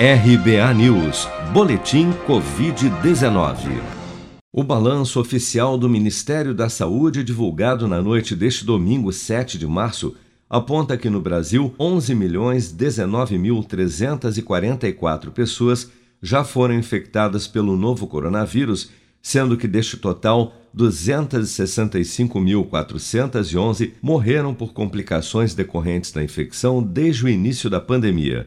RBA News, Boletim Covid-19. O balanço oficial do Ministério da Saúde, divulgado na noite deste domingo, 7 de março, aponta que no Brasil 11.019.344 pessoas já foram infectadas pelo novo coronavírus, sendo que deste total 265.411 morreram por complicações decorrentes da infecção desde o início da pandemia.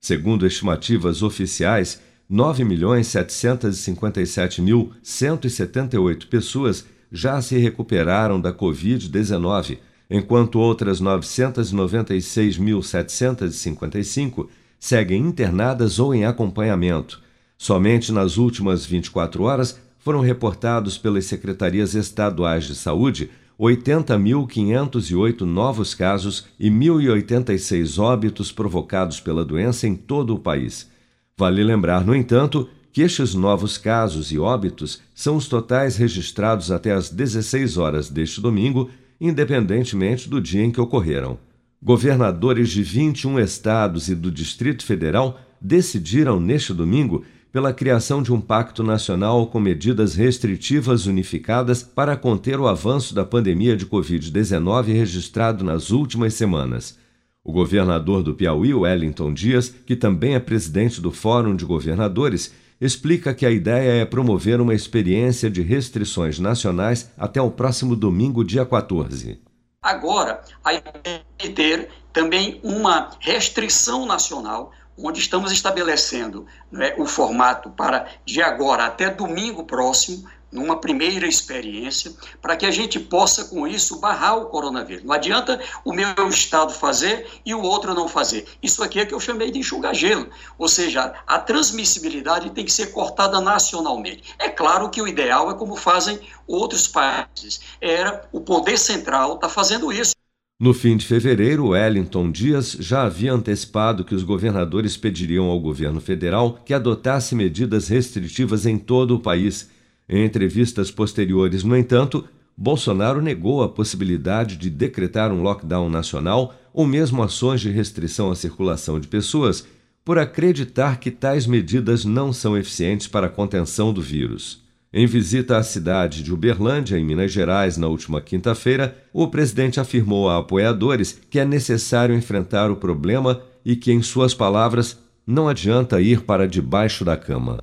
Segundo estimativas oficiais, 9.757.178 pessoas já se recuperaram da Covid-19, enquanto outras 996.755 seguem internadas ou em acompanhamento. Somente nas últimas 24 horas foram reportados pelas secretarias estaduais de saúde 80.508 novos casos e 1.086 óbitos provocados pela doença em todo o país. Vale lembrar, no entanto, que estes novos casos e óbitos são os totais registrados até às 16 horas deste domingo, independentemente do dia em que ocorreram. Governadores de 21 estados e do Distrito Federal decidiram neste domingo pela criação de um pacto nacional com medidas restritivas unificadas para conter o avanço da pandemia de Covid-19 registrado nas últimas semanas. O governador do Piauí, Wellington Dias, que também é presidente do Fórum de Governadores, explica que a ideia é promover uma experiência de restrições nacionais até o próximo domingo, dia 14. Agora, a ter também uma restrição nacional onde estamos estabelecendo né, o formato para de agora até domingo próximo, numa primeira experiência, para que a gente possa, com isso, barrar o coronavírus. Não adianta o meu estado fazer e o outro não fazer. Isso aqui é que eu chamei de enxugar gelo. Ou seja, a transmissibilidade tem que ser cortada nacionalmente. É claro que o ideal é como fazem outros países. Era o poder central está fazendo isso. No fim de fevereiro, Wellington Dias já havia antecipado que os governadores pediriam ao governo federal que adotasse medidas restritivas em todo o país. Em entrevistas posteriores, no entanto, Bolsonaro negou a possibilidade de decretar um lockdown nacional ou mesmo ações de restrição à circulação de pessoas, por acreditar que tais medidas não são eficientes para a contenção do vírus. Em visita à cidade de Uberlândia, em Minas Gerais, na última quinta-feira, o presidente afirmou a apoiadores que é necessário enfrentar o problema e que, em suas palavras, não adianta ir para debaixo da cama.